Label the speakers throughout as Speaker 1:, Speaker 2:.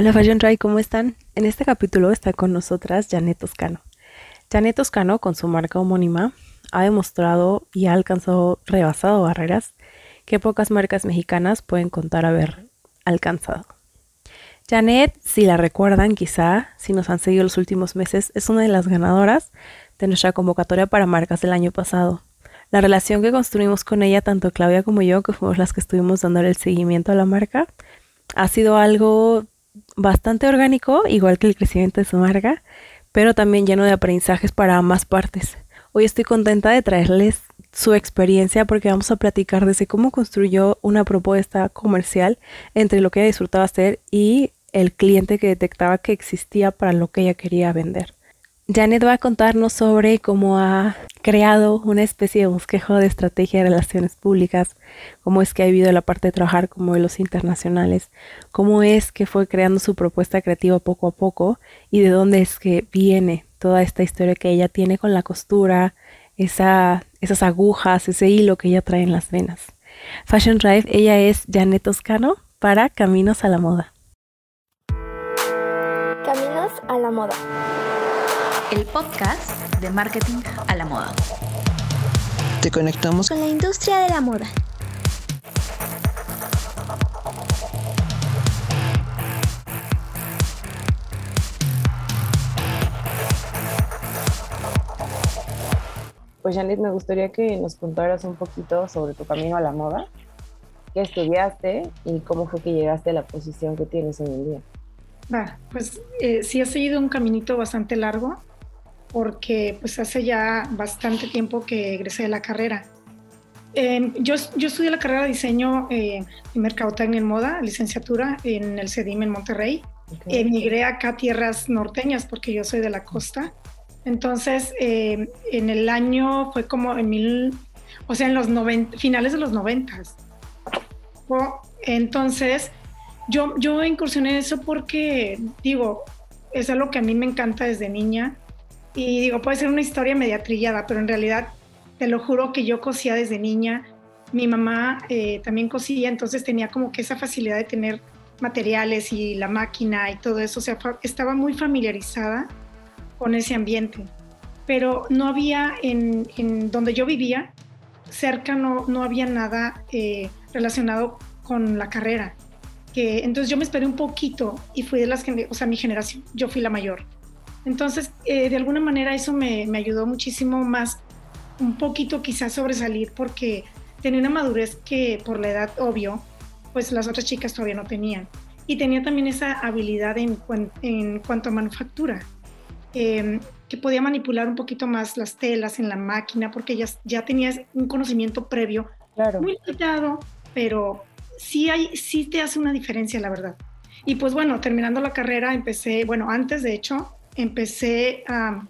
Speaker 1: Hola Fashion Try, ¿cómo están? En este capítulo está con nosotras Janet Toscano. Janet Toscano, con su marca homónima, ha demostrado y ha alcanzado, rebasado barreras que pocas marcas mexicanas pueden contar haber alcanzado. Janet, si la recuerdan quizá, si nos han seguido los últimos meses, es una de las ganadoras de nuestra convocatoria para marcas del año pasado. La relación que construimos con ella, tanto Claudia como yo, que fuimos las que estuvimos dando el seguimiento a la marca, ha sido algo bastante orgánico, igual que el crecimiento de su marca, pero también lleno de aprendizajes para ambas partes. Hoy estoy contenta de traerles su experiencia porque vamos a platicar desde cómo construyó una propuesta comercial entre lo que ella disfrutaba hacer y el cliente que detectaba que existía para lo que ella quería vender. Janet va a contarnos sobre cómo ha creado una especie de bosquejo de estrategia de relaciones públicas, cómo es que ha vivido la parte de trabajar con modelos internacionales, cómo es que fue creando su propuesta creativa poco a poco y de dónde es que viene toda esta historia que ella tiene con la costura, esa, esas agujas, ese hilo que ella trae en las venas. Fashion Drive, ella es Janet Toscano para Caminos a la Moda.
Speaker 2: Caminos a la Moda
Speaker 3: el podcast de marketing a la moda.
Speaker 4: Te conectamos
Speaker 2: con la industria de la moda.
Speaker 5: Pues Janet, me gustaría que nos contaras un poquito sobre tu camino a la moda, qué estudiaste y cómo fue que llegaste a la posición que tienes hoy en día.
Speaker 6: Va, pues eh, sí ha seguido un caminito bastante largo porque pues hace ya bastante tiempo que egresé de la carrera. Em, yo, yo, estudié la carrera de diseño eh, en Mercadotecnia en Moda, licenciatura en el CEDIM en Monterrey. Emigré acá a tierras norteñas porque yo soy de la costa. Entonces, em, en el año fue como en mil, o sea, en los finales de los noventas. Entonces, yo, yo incursioné en eso porque, digo, es algo que a mí me encanta desde niña y digo, puede ser una historia media trillada, pero en realidad te lo juro que yo cosía desde niña. Mi mamá eh, también cosía, entonces tenía como que esa facilidad de tener materiales y la máquina y todo eso. O sea, estaba muy familiarizada con ese ambiente. Pero no había en, en donde yo vivía, cerca no, no había nada eh, relacionado con la carrera. Que, entonces yo me esperé un poquito y fui de las, o sea, mi generación, yo fui la mayor. Entonces, eh, de alguna manera eso me, ayudó muchísimo más, un poquito quizás sobresalir porque tenía una madurez que por la edad, obvio, pues las otras chicas todavía no tenían. Y tenía también esa habilidad en, cuanto a manufactura, em, que podía manipular un poquito más las telas en la máquina porque ya, ya tenías un conocimiento previo,
Speaker 5: claro.
Speaker 6: muy limitado, pero sí, hay, sí te hace una diferencia, la verdad. Y pues bueno, terminando la carrera empecé, bueno, antes de hecho, empecé a,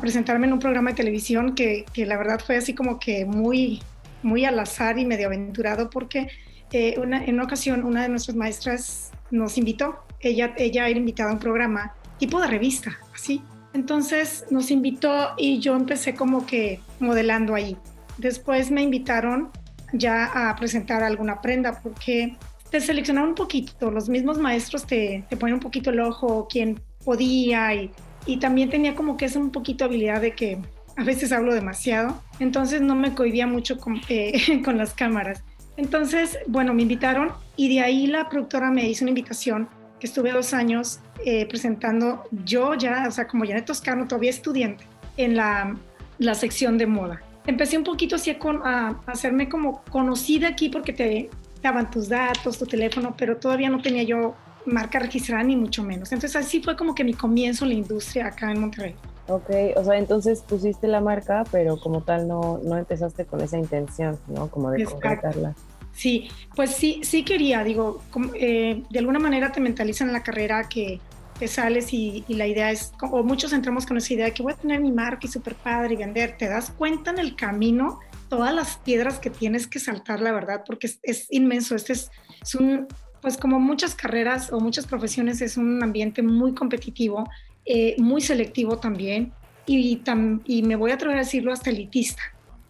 Speaker 6: presentarme en un programa de televisión que, la verdad fue así como que muy, muy al azar y medio aventurado porque eh, en una ocasión una de nuestras maestras nos invitó, ella, ella era invitada a un programa tipo de revista, así. Entonces nos invitó y yo empecé como que modelando ahí. Después me invitaron ya a presentar alguna prenda porque te seleccionaron un poquito, los mismos maestros te, te ponen un poquito el ojo, quién podía y, y también tenía como que esa un poquito habilidad de que a veces hablo demasiado, entonces no me cohibía mucho con, eh, con las cámaras. Entonces, bueno, me invitaron y de ahí la productora me hizo una invitación que estuve dos años eh, presentando yo ya, o sea, como Janet Toscano, todavía estudiante, en la, la sección de moda. Empecé un poquito así a, a, hacerme como conocida aquí porque te daban tus datos, tu teléfono, pero todavía no tenía yo marca registrada ni mucho menos. Entonces así fue como que mi comienzo en la industria acá en Monterrey.
Speaker 5: Ok, o sea, entonces pusiste la marca, pero como tal no, no empezaste con esa intención, ¿no? Como de concretarla.
Speaker 6: Sí, pues sí, sí quería, digo, eh, de alguna manera te mentalizan en la carrera que te sales y, la idea es, o muchos entramos con esa idea de que voy a tener mi marca y súper padre y vender, te das cuenta en el camino todas las piedras que tienes que saltar, la verdad, porque es, es inmenso, este es, es un, pues como muchas carreras o muchas profesiones es un ambiente muy competitivo, eh, muy selectivo también y, y, me voy a atrever a decirlo hasta elitista.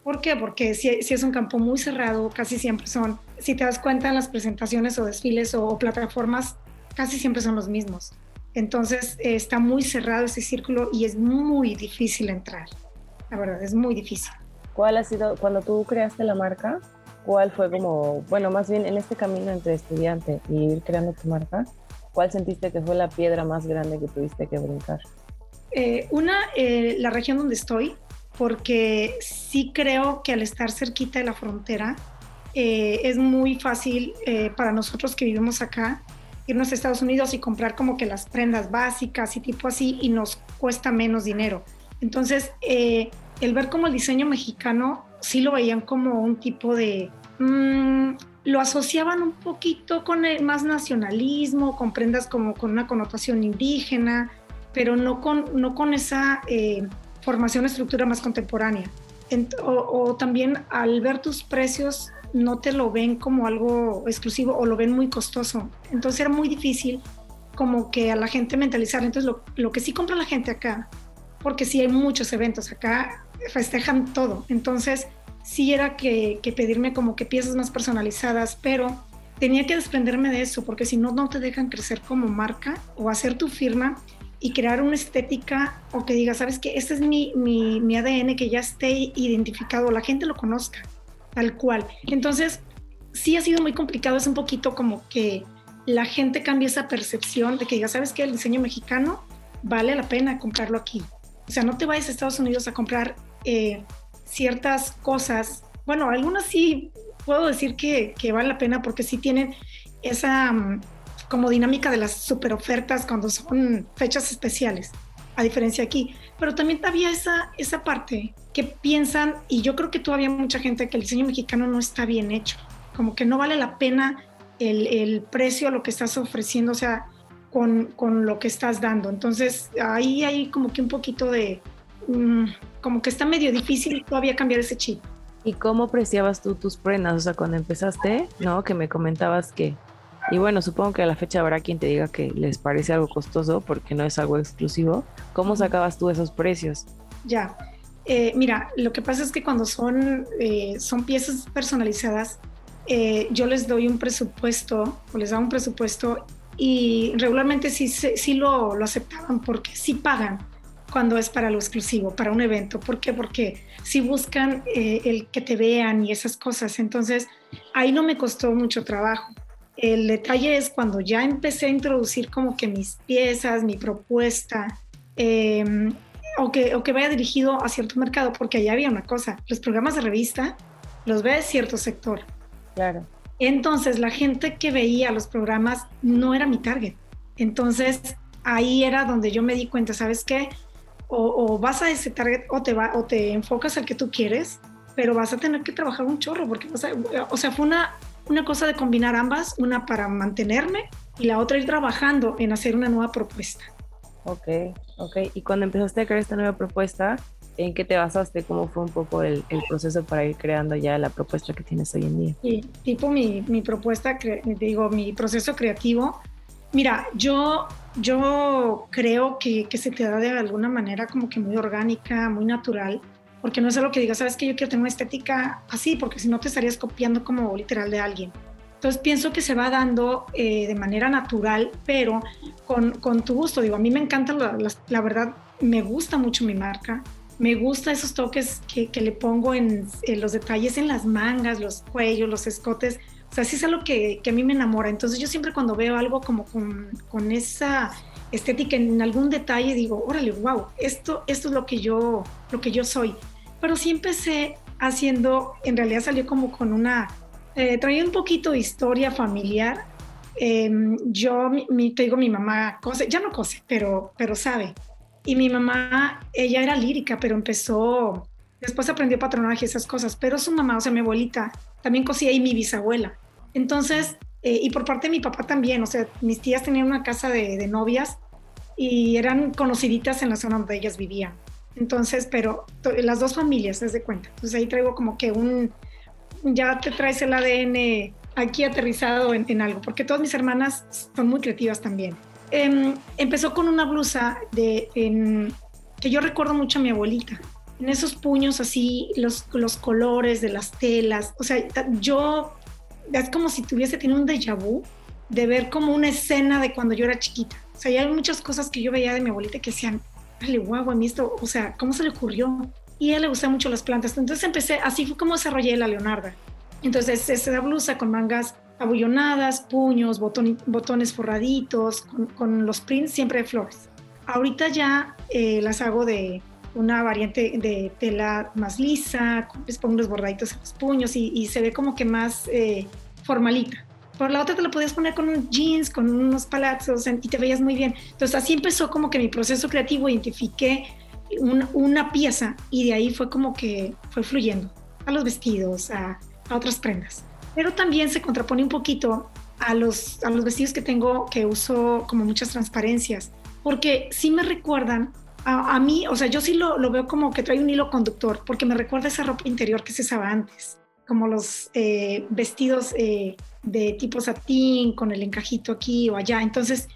Speaker 6: ¿Por qué? Porque si, es un campo muy cerrado, casi siempre son, si te das cuenta en las presentaciones o desfiles o, plataformas, casi siempre son los mismos. Entonces eh, está muy cerrado ese círculo y es muy difícil entrar. La verdad, es muy difícil.
Speaker 5: ¿Cuál ha sido, cuando tú creaste la marca, cuál fue como, bueno, más bien en este camino entre estudiante y ir creando tu marca, cuál sentiste que fue la piedra más grande que tuviste que brincar?
Speaker 6: Eh, una, eh, la región donde estoy, porque sí creo que al estar cerquita de la frontera, eh, es muy fácil para nosotros que vivimos acá irnos a Estados Unidos y comprar como que las prendas básicas y tipo así y nos cuesta menos dinero. Entonces, el ver como el diseño mexicano sí lo veían como un tipo de... Mm, lo asociaban un poquito con el más nacionalismo, con prendas como con una connotación indígena, pero no con, no con esa eh, formación estructura más contemporánea. o, también al ver tus precios no te lo ven como algo exclusivo o lo ven muy costoso. Entonces era muy difícil como que a la gente mentalizar. Entonces lo, lo que sí compra la gente acá, porque sí hay muchos eventos acá, festejan todo. Entonces sí era que, que pedirme como que piezas más personalizadas, pero tenía que desprenderme de eso, porque si no, no te dejan crecer como marca o hacer tu firma y crear una estética o que diga, sabes que este es mi, mi, mi, ADN, que ya esté identificado, la gente lo conozca, tal cual. Entonces, sí ha sido muy complicado, es un poquito como que la gente cambie esa percepción de que diga, sabes que el diseño mexicano vale la pena comprarlo aquí. O sea, no te vayas a Estados Unidos a comprar eh, ciertas cosas. Bueno, algunas sí puedo decir que, que vale la pena porque sí tienen esa... Mm, como dinámica de las super ofertas cuando son fechas especiales, a diferencia aquí. Pero también había esa, esa parte que piensan, y yo creo que todavía mucha gente, que el diseño mexicano no está bien hecho, como que no vale la pena el, el precio, lo que estás ofreciendo, o sea, con, con, lo que estás dando. Entonces ahí hay como que un poquito de, mm, como que está medio difícil todavía cambiar ese chip.
Speaker 5: ¿Y cómo apreciabas tú tus prendas? O sea, cuando empezaste, ¿no? Que me comentabas que y bueno, supongo que a la fecha habrá quien te diga que les parece algo costoso porque no es algo exclusivo. ¿Cómo sacabas tú esos precios?
Speaker 6: Ya, eh, mira, lo que pasa es que cuando son, eh, son piezas personalizadas, eh, yo les doy un presupuesto o les da un presupuesto y regularmente sí, sí lo, lo aceptaban porque sí pagan cuando es para lo exclusivo, para un evento. ¿Por qué? Porque si buscan el que te vean y esas cosas. Entonces, ahí no me costó mucho trabajo. El detalle es cuando ya empecé a introducir como que mis piezas, mi propuesta, em, o, que, o que vaya dirigido a cierto mercado, porque allá había una cosa, los programas de revista los ve cierto sector.
Speaker 5: Claro.
Speaker 6: Entonces la gente que veía los programas no era mi target. Entonces ahí era donde yo me di cuenta, ¿sabes qué? O, vas a ese target o te, va, o te enfocas al que tú quieres, pero vas a tener que trabajar un chorro, porque, o sea, fue una, una cosa de combinar ambas, una para mantenerme y la otra ir trabajando en hacer una nueva propuesta.
Speaker 5: Ok, ok. Y cuando empezaste a crear esta nueva propuesta, ¿en qué te basaste? ¿Cómo fue un poco el, proceso para ir creando ya la propuesta que tienes hoy en día?
Speaker 6: Sí, tipo mi, mi propuesta, digo, mi proceso creativo. Mira, yo, yo creo que, se te da de alguna manera como que muy orgánica, muy natural porque no es algo que digas, sabes que yo quiero tener una estética así, porque si no te estarías copiando como literal de alguien. Entonces pienso que se va dando eh, de manera natural, pero con, tu gusto. Digo, a mí me encanta, la, verdad, me gusta mucho mi marca, me gusta esos toques que, le pongo en, los detalles, en las mangas, los cuellos, los escotes. Sea, sí es algo que, que a mí me enamora. Entonces yo siempre cuando veo algo como con, con esa estética en algún detalle, digo, órale, wow, esto, esto es lo que yo, lo que yo soy pero sí empecé haciendo, en realidad salió como con una, eh, traía un poquito de historia familiar. Em, yo, mi, te digo, mi mamá cose, ya no cose, pero, pero sabe. Y mi mamá, ella era lírica, pero empezó, después aprendió patronaje esas cosas, pero su mamá, o sea, mi abuelita, también cosía y mi bisabuela. Entonces, eh, y por parte de mi papá también, o sea, mis tías tenían una casa de, novias y eran conociditas en la zona donde ellas vivían. Entonces, pero las dos familias, de cuenta. Entonces ahí traigo como que un, ya te traes el ADN aquí aterrizado en, algo, porque todas mis hermanas son muy creativas también. Em, empezó con una blusa de, que yo recuerdo mucho a mi abuelita. En esos puños así, los, los colores de las telas. O sea, yo es como si tuviese tenido un déjà vu de ver como una escena de cuando yo era chiquita. O sea, hay muchas cosas que yo veía de mi abuelita que decían, dale, guau, a mí esto, o sea, ¿cómo se le ocurrió? Y a él le gustaban mucho las plantas. Entonces empecé, así fue como desarrollé la Leonarda. Entonces, es la blusa con mangas abullonadas, puños, botones forraditos, con, los prints siempre de flores. Ahorita ya eh, las hago de una variante de tela más lisa, les pongo unos bordaditos en los puños y, se ve como que más eh, formalita. Por la otra te lo podías poner con jeans, con unos palazos y te veías muy bien. Entonces así empezó como que mi proceso creativo, identifiqué una, pieza y de ahí fue como que fue fluyendo a los vestidos, a, a otras prendas. Pero también se contrapone un poquito a los, a los vestidos que tengo que uso como muchas transparencias, porque sí me recuerdan a, mí, o sea, yo sí lo, lo, veo como que trae un hilo conductor, porque me recuerda esa ropa interior que se usaba antes, como los eh, vestidos eh, de tipo satín, con el encajito aquí o allá. Entonces,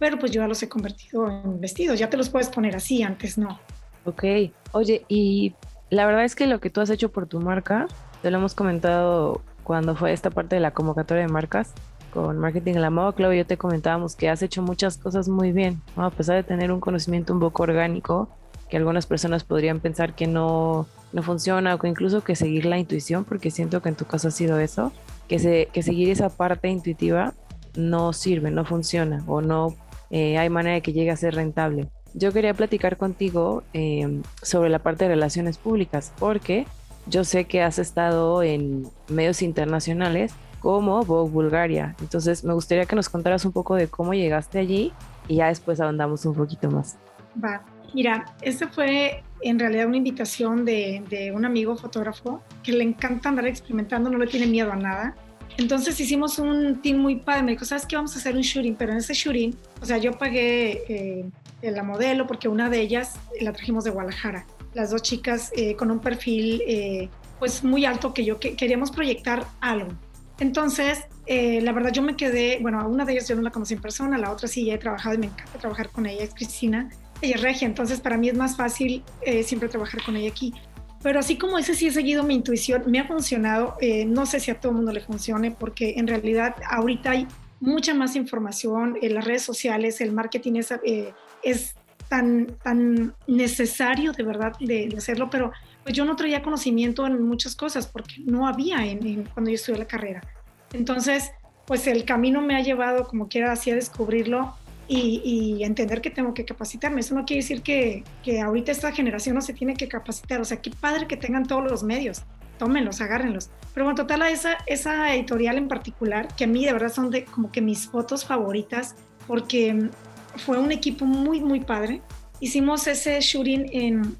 Speaker 6: pero pues yo ya los he convertido en vestidos, ya te los puedes poner así, antes no.
Speaker 5: Ok, oye, y la verdad es que lo que tú has hecho por tu marca, te lo hemos comentado cuando fue esta parte de la convocatoria de marcas, con Marketing en la Moda Club, yo te comentábamos que has hecho muchas cosas muy bien, a pesar de tener un conocimiento un poco orgánico, que algunas personas podrían pensar que no, no funciona o que incluso que seguir la intuición, porque siento que en tu caso ha sido eso, que, se, que seguir esa parte intuitiva no sirve, no funciona o no eh, hay manera de que llegue a ser rentable. Yo quería platicar contigo eh, sobre la parte de relaciones públicas, porque yo sé que has estado en medios internacionales como Vogue Bulgaria. Entonces me gustaría que nos contaras un poco de cómo llegaste allí y ya después ahondamos un poquito más.
Speaker 6: Va, mira, esta fue en realidad una invitación de, de, un amigo fotógrafo que le encanta andar experimentando, no le tiene miedo a nada. Entonces hicimos un team muy padre, me dijo, ¿sabes qué? Vamos a hacer un shooting, pero en ese shooting, o sea, yo pagué eh, la modelo porque una de ellas la trajimos de Guadalajara. Las dos chicas eh, con un perfil eh, pues muy alto que yo que, queríamos proyectar algo. Entonces, eh, la verdad yo me quedé, bueno, a una de ellas yo no la conocí en persona, la otra sí ya he trabajado y me encanta trabajar con ella, es Cristina, ella es regia, entonces para mí es más fácil eh, siempre trabajar con ella aquí. Pero así como ese sí he seguido mi intuición, me ha funcionado, eh, no sé si a todo el mundo le funcione, porque en realidad ahorita hay mucha más información en las redes sociales, el marketing es, es tan, tan necesario de verdad de, hacerlo, pero pues yo no traía conocimiento en muchas cosas porque no había en, cuando yo estudié la carrera. Entonces, pues el camino me ha llevado como quiera así a descubrirlo y, y, entender que tengo que capacitarme. Eso no quiere decir que, que, ahorita esta generación no se tiene que capacitar. O sea, qué padre que tengan todos los medios. Tómenlos, agárrenlos. Pero bueno, total, esa, esa editorial en particular, que a mí de verdad son de como que mis fotos favoritas, porque fue un equipo muy, muy padre. Hicimos ese shooting en,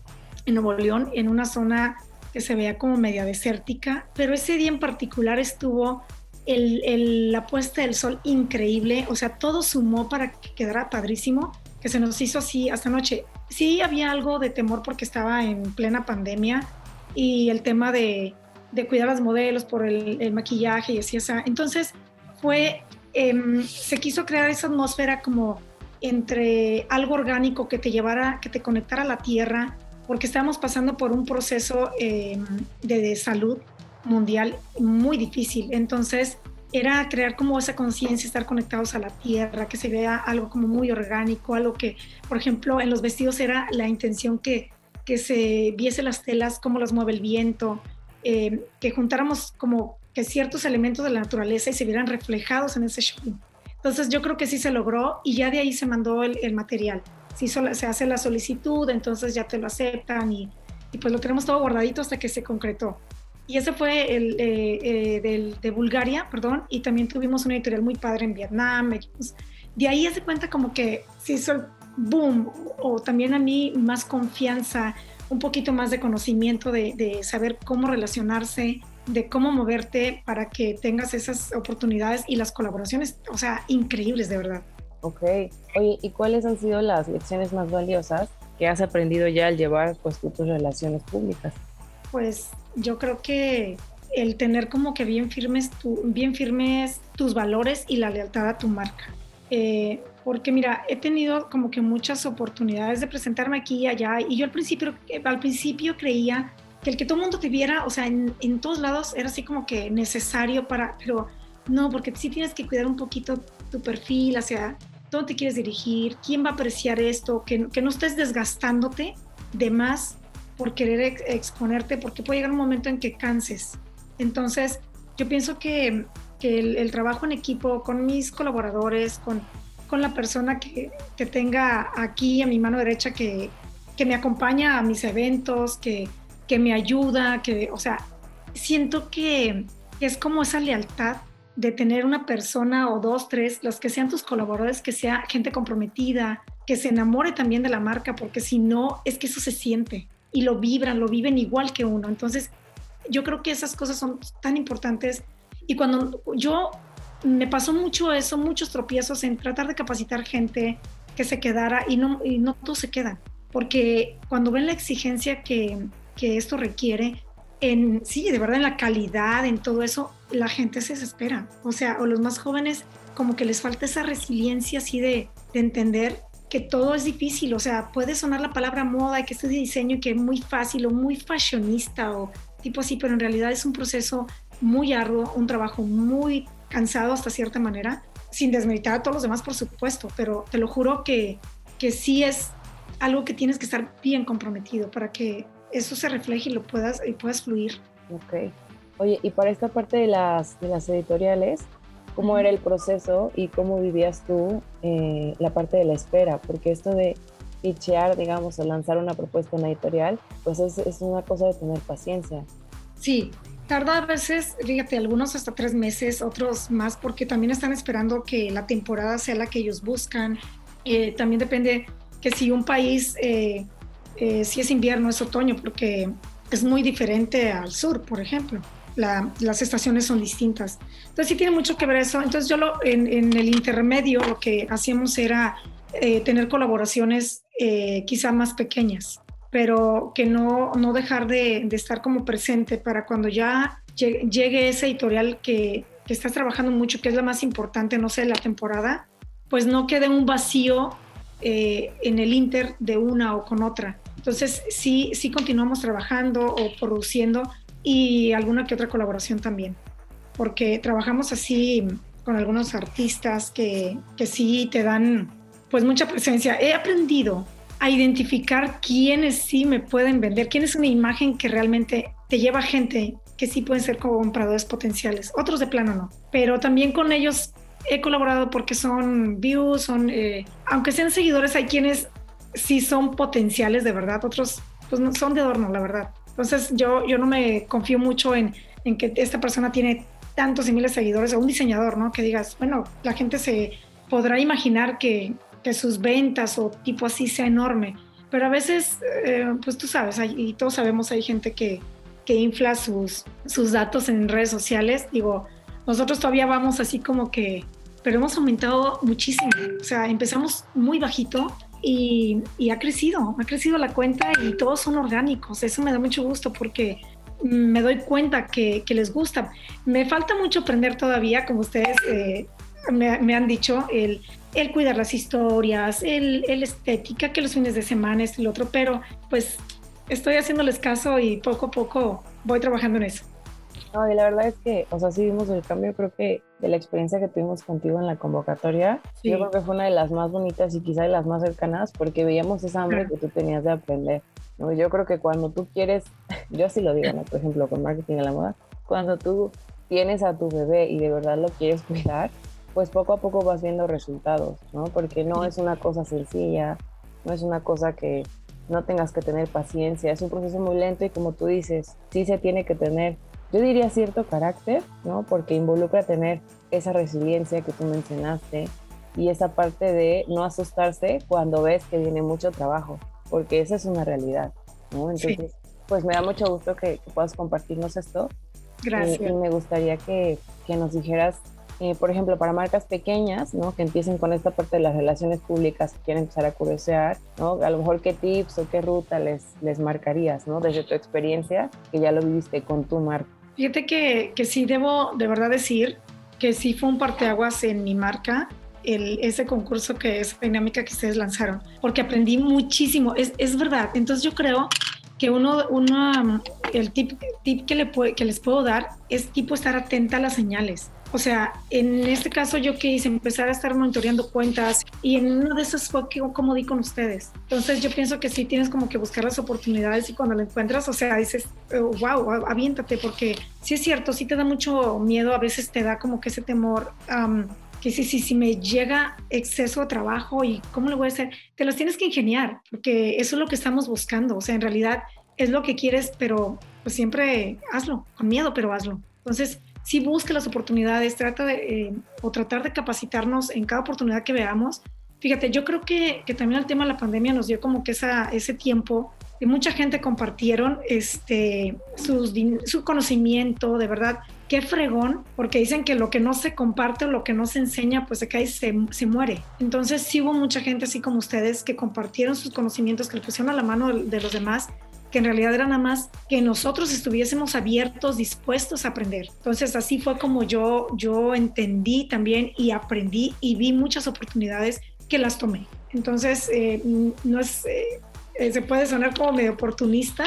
Speaker 6: en Nuevo León, en una zona que se veía como media desértica, pero ese día en particular estuvo el, la puesta del sol increíble, o sea, todo sumó para que quedara padrísimo, que se nos hizo así hasta noche. Sí había algo de temor porque estaba en plena pandemia y el tema de, de cuidar a los modelos por el, maquillaje y así, esa. Entonces fue, em, se quiso crear esa atmósfera como entre algo orgánico que te llevara, que te conectara a la tierra, porque estamos pasando por un proceso eh, de, salud mundial muy difícil. Entonces, era crear como esa conciencia, estar conectados a la tierra, que se vea algo como muy orgánico, algo que, por ejemplo, en los vestidos era la intención que, que se viese las telas, cómo las mueve el viento, eh, que juntáramos como que ciertos elementos de la naturaleza y se vieran reflejados en ese show. Entonces yo creo que sí se logró y ya de ahí se mandó el, material si se hace la solicitud, entonces ya te lo aceptan y, pues lo tenemos todo guardadito hasta que se concretó. Y ese fue el eh, eh, del, de Bulgaria, perdón, y también tuvimos una editorial muy padre en Vietnam. De ahí se cuenta como que se hizo el boom, o también a mí más confianza, un poquito más de conocimiento de, de saber cómo relacionarse, de cómo moverte para que tengas esas oportunidades y las colaboraciones, o sea, increíbles de verdad.
Speaker 5: Ok. Oye, ¿y cuáles han sido las lecciones más valiosas que has aprendido ya al llevar pues, tus relaciones públicas?
Speaker 6: Pues yo creo que el tener como que bien firmes, tu, bien firmes tus valores y la lealtad a tu marca. Eh, porque mira, he tenido como que muchas oportunidades de presentarme aquí y allá y yo al principio, al principio creía que el que todo el mundo te viera, o sea, en, en todos lados era así como que necesario para, pero no, porque sí tienes que cuidar un poquito tu perfil hacia dónde te quieres dirigir, quién va a apreciar esto, que, que no estés desgastándote de más por querer ex- exponerte, porque puede llegar un momento en que canses. Entonces, yo pienso que, que el, el trabajo en equipo con mis colaboradores, con, con la persona que, que tenga aquí a mi mano derecha que, que me acompaña a mis eventos, que, que me ayuda, que, o sea, siento que, que es como esa lealtad de tener una persona o dos, tres, los que sean tus colaboradores, que sea gente comprometida, que se enamore también de la marca, porque si no, es que eso se siente y lo vibran, lo viven igual que uno. Entonces, yo creo que esas cosas son tan importantes. Y cuando yo me pasó mucho eso, muchos tropiezos en tratar de capacitar gente que se quedara y no, y no todos se quedan, porque cuando ven la exigencia que, que esto requiere, en, sí, de verdad, en la calidad, en todo eso, la gente se desespera. O sea, o los más jóvenes, como que les falta esa resiliencia así de, de entender que todo es difícil. O sea, puede sonar la palabra moda y que esto es de diseño y que es muy fácil o muy fashionista o tipo así, pero en realidad es un proceso muy arduo, un trabajo muy cansado hasta cierta manera, sin desmeritar a todos los demás, por supuesto, pero te lo juro que, que sí es algo que tienes que estar bien comprometido para que eso se refleje y lo puedas, y puedas fluir.
Speaker 5: Ok. Oye, y para esta parte de las, de las editoriales, ¿cómo era el proceso y cómo vivías tú eh, la parte de la espera? Porque esto de pitchear, digamos, o lanzar una propuesta en editorial, pues es, es una cosa de tener paciencia.
Speaker 6: Sí, tarda a veces, fíjate, algunos hasta tres meses, otros más, porque también están esperando que la temporada sea la que ellos buscan. Eh, también depende que si un país, eh, eh, si es invierno, es otoño, porque es muy diferente al sur, por ejemplo. La, las estaciones son distintas. Entonces sí tiene mucho que ver eso. Entonces yo lo, en, en el intermedio lo que hacíamos era eh, tener colaboraciones eh, quizá más pequeñas, pero que no, no dejar de, de, estar como presente para cuando ya llegue, llegue ese editorial que, que, estás trabajando mucho, que es la más importante, no sé, la temporada, pues no quede un vacío eh, en el inter de una o con otra. Entonces sí, sí continuamos trabajando o produciendo y alguna que otra colaboración también, porque trabajamos así con algunos artistas que, que sí te dan pues mucha presencia. He aprendido a identificar quiénes sí me pueden vender, quién es una imagen que realmente te lleva gente que sí pueden ser compradores potenciales, otros de plano no, pero también con ellos he colaborado porque son views, son, eh, aunque sean seguidores, hay quienes sí son potenciales de verdad, otros pues no, son de adorno, la verdad. Entonces yo, yo no me confío mucho en, en que esta persona tiene tantos y miles de seguidores o un diseñador, ¿no? Que digas, bueno, la gente se podrá imaginar que, que sus ventas o tipo así sea enorme, pero a veces, eh, pues tú sabes, hay, y todos sabemos, hay gente que, que infla sus, sus datos en redes sociales. Digo, nosotros todavía vamos así como que, pero hemos aumentado muchísimo. O sea, empezamos muy bajito y, y, ha crecido, ha crecido la cuenta y todos son orgánicos. Eso me da mucho gusto porque me doy cuenta que, les gusta. Me falta mucho aprender todavía, como ustedes eh, me, han dicho, el, el, cuidar las historias, el, el estética, que los fines de semana, es el otro, pero pues estoy haciéndoles caso y poco a poco voy trabajando en eso.
Speaker 5: No, y la verdad es que, o sea, sí vimos el cambio, creo que de la experiencia que tuvimos contigo en la convocatoria, sí. yo creo que fue una de las más bonitas y quizá de las más cercanas, porque veíamos esa hambre que tú tenías de aprender. ¿no? Yo creo que cuando tú quieres, yo así lo digo, ¿no? por ejemplo, con marketing a la moda, cuando tú tienes a tu bebé y de verdad lo quieres cuidar, pues poco a poco vas viendo resultados, ¿no? Porque no es una cosa sencilla, no es una cosa que no tengas que tener paciencia, es un proceso muy lento y como tú dices, sí se tiene que tener yo diría cierto carácter, ¿no? Porque involucra tener esa resiliencia que tú mencionaste y esa parte de no asustarse cuando ves que viene mucho trabajo, porque esa es una realidad, ¿no? Entonces, sí. pues me da mucho gusto que, que puedas compartirnos esto.
Speaker 6: Gracias.
Speaker 5: Y, y me gustaría que, que nos dijeras, eh, por ejemplo, para marcas pequeñas, ¿no? Que empiecen con esta parte de las relaciones públicas, que quieren empezar a curiosear, ¿no? A lo mejor qué tips o qué ruta les, les marcarías, ¿no? Desde tu experiencia, que ya lo viviste con tu marca.
Speaker 6: Fíjate que, que sí debo de verdad decir que sí fue un parteaguas en mi marca el, ese concurso que esa dinámica que ustedes lanzaron, porque aprendí muchísimo, es, es verdad. Entonces yo creo que uno, uno el tip, tip que, le que les puedo dar es tipo estar atenta a las señales. O sea, en este caso yo que hice, empezar a estar monitoreando cuentas y en una de esas fue que, como di con ustedes. Entonces yo pienso que sí tienes como que buscar las oportunidades y cuando la encuentras, o sea, dices, wow, aviéntate, porque sí es cierto, sí te da mucho miedo, a veces te da como que ese temor. que si, si, si me llega exceso de trabajo y cómo lo voy a hacer, te las tienes que ingeniar, porque eso es lo que estamos buscando. O sea, en realidad es lo que quieres, pero pues siempre hazlo, con miedo, pero hazlo. Entonces, si busca las oportunidades, trata de, eh, o tratar de capacitarnos en cada oportunidad que veamos. Fíjate, yo creo que, que también el tema de la pandemia nos dio como que esa, ese tiempo y mucha gente compartieron este, sus, su conocimiento, de verdad, qué fregón, porque dicen que lo que no se comparte o lo que no se enseña, pues se cae y se, se, muere. Entonces sí hubo mucha gente así como ustedes que compartieron sus conocimientos, que le pusieron a la mano de los demás que en realidad era nada más que nosotros estuviésemos abiertos, dispuestos a aprender. Entonces así fue como yo, yo entendí también y aprendí y vi muchas oportunidades que las tomé. Entonces, eh, no es, eh, eh, se puede sonar como medio oportunista,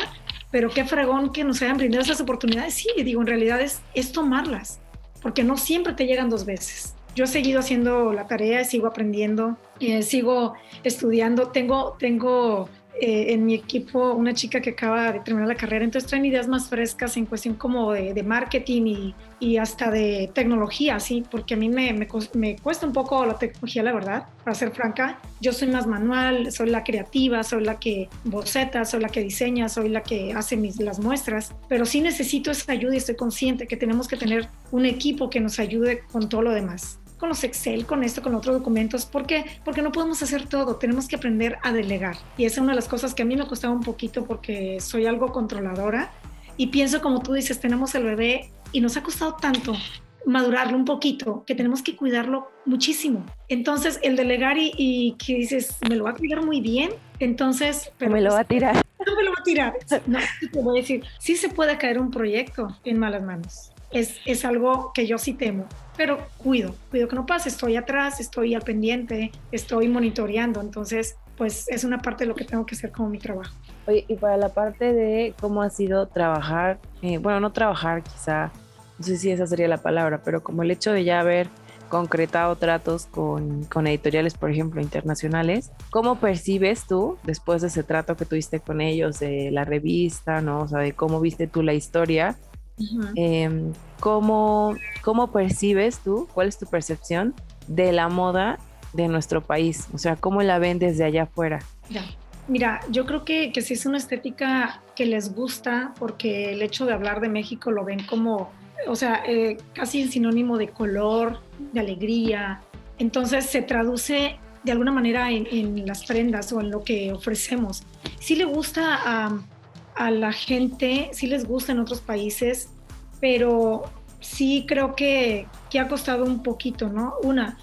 Speaker 6: pero qué fregón que nos hayan brindado esas oportunidades. Sí, digo, en realidad es, tomarlas, porque no siempre te llegan dos veces. Yo he seguido haciendo la tarea, sigo aprendiendo, sigo estudiando, tengo, tengo eh, en mi equipo una chica que acaba de terminar la carrera, entonces traen ideas más frescas en cuestión como de, marketing y, y, hasta de tecnología, sí, porque a mí me, me, me, cuesta un poco la tecnología, la verdad, para ser franca. Yo soy más manual, soy la creativa, soy la que boceta, soy la que diseña, soy la que hace mis, las muestras, pero sí necesito esa ayuda y estoy consciente que tenemos que tener un equipo que nos ayude con todo lo demás con los Excel, con esto, con otros documentos. ¿Por qué? Porque no podemos hacer todo, tenemos que aprender a delegar. Y esa es una de las cosas que a mí me costaba un poquito porque soy algo controladora y pienso como tú dices, tenemos el bebé y nos ha costado tanto madurarlo un poquito, que tenemos que cuidarlo muchísimo. Entonces, el delegar y, que dices, me lo va a cuidar muy bien, entonces...
Speaker 1: Pero me lo va a pues, tirar.
Speaker 6: No me lo va a tirar. No, te voy a decir, sí se puede caer un proyecto en malas manos. Es, es algo que yo sí temo pero cuido, cuido que no pase, estoy atrás, estoy al pendiente, estoy monitoreando, entonces pues es una parte de lo que tengo que hacer como mi trabajo.
Speaker 5: Y para la parte de cómo ha sido trabajar, eh, bueno, no trabajar quizá, no sé si esa sería la palabra, pero como el hecho de ya haber concretado tratos con, con, editoriales, por ejemplo, internacionales. ¿Cómo percibes tú, después de ese trato que tuviste con ellos, de la revista, ¿no? O sea, de cómo viste tú la historia, Em, ¿cómo, ¿Cómo percibes tú, cuál es tu percepción de la moda de nuestro país? O sea, ¿cómo la ven desde allá afuera?
Speaker 6: Ya. Mira, yo creo que, que sí es una estética que les gusta porque el hecho de hablar de México lo ven como, o sea, eh, casi sinónimo de color, de alegría. Entonces se traduce de alguna manera en, en las prendas o en lo que ofrecemos. Sí le gusta a a la gente, sí les gusta en otros países, pero sí creo que, que ha costado un poquito, ¿no? Una,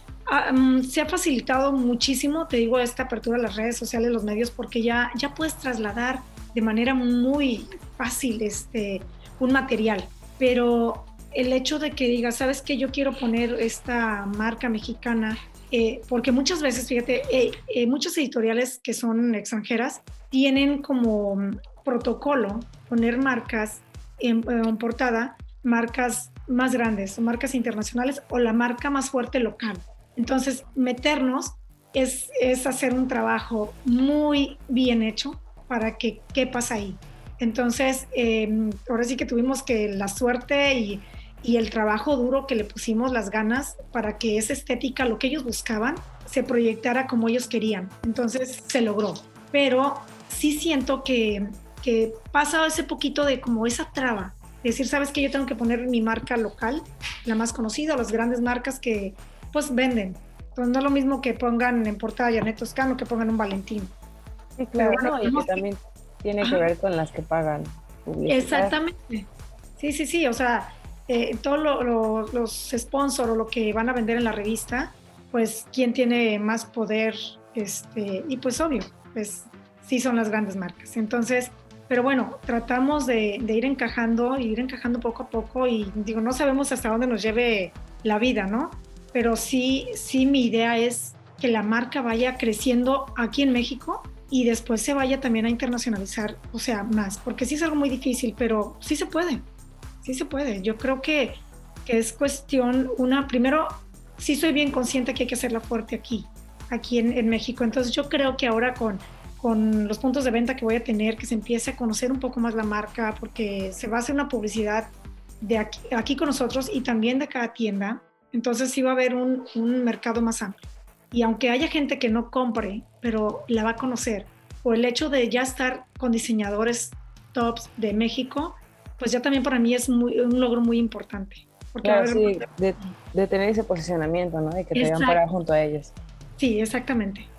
Speaker 6: mm, se ha facilitado muchísimo, te digo, esta apertura de las redes sociales, los medios, porque ya, ya puedes trasladar de manera muy fácil este, un material, pero el hecho de que digas, ¿sabes qué? Yo quiero poner esta marca mexicana, eh, porque muchas veces, fíjate, eh, eh, muchas editoriales que son extranjeras tienen como protocolo poner marcas en, portada, marcas más grandes marcas internacionales o la marca más fuerte local. Entonces, meternos es, es hacer un trabajo muy bien hecho para que quepas ahí. Entonces, em, ahora sí que tuvimos que la suerte y, y, el trabajo duro que le pusimos, las ganas, para que esa estética, lo que ellos buscaban, se proyectara como ellos querían. Entonces, se logró. Pero sí siento que que pasa ese poquito de como esa traba, decir, sabes que yo tengo que poner mi marca local, la más conocida, las grandes marcas que pues venden. Entonces no es lo mismo que pongan en portada Janet Toscano que pongan un Valentín.
Speaker 5: Sí, claro, y que también tiene que ver con las que pagan.
Speaker 6: Exactamente. Sí, sí, sí, o sea, eh, todos los sponsors o lo que van a vender en la revista, pues quién tiene más poder, este, y pues obvio, pues sí son las grandes marcas. Entonces, pero bueno, tratamos de, ir encajando, ir encajando poco a poco y digo, no sabemos hasta dónde nos lleve la vida, ¿no? Pero sí, sí mi idea es que la marca vaya creciendo aquí en México y después se vaya también a internacionalizar, o sea, más, porque sí es algo muy difícil, pero sí se puede, sí se puede. Yo creo que que es cuestión, una, primero, sí soy bien consciente que hay que hacerla fuerte aquí, aquí en, en México. Entonces yo creo que ahora con, con los puntos de venta que voy a tener, que se empiece a conocer un poco más la marca, porque se va a hacer una publicidad de aquí, aquí con nosotros y también de cada tienda. Entonces sí va a haber un, un mercado más amplio. Y aunque haya gente que no compre, pero la va a conocer, o el hecho de ya estar con diseñadores tops de México, pues ya también para mí es muy, un logro muy importante. Porque
Speaker 5: Claro, sí, de, de tener ese posicionamiento, ¿no? De que te vean parar junto a ellos.
Speaker 6: sí, exactamente.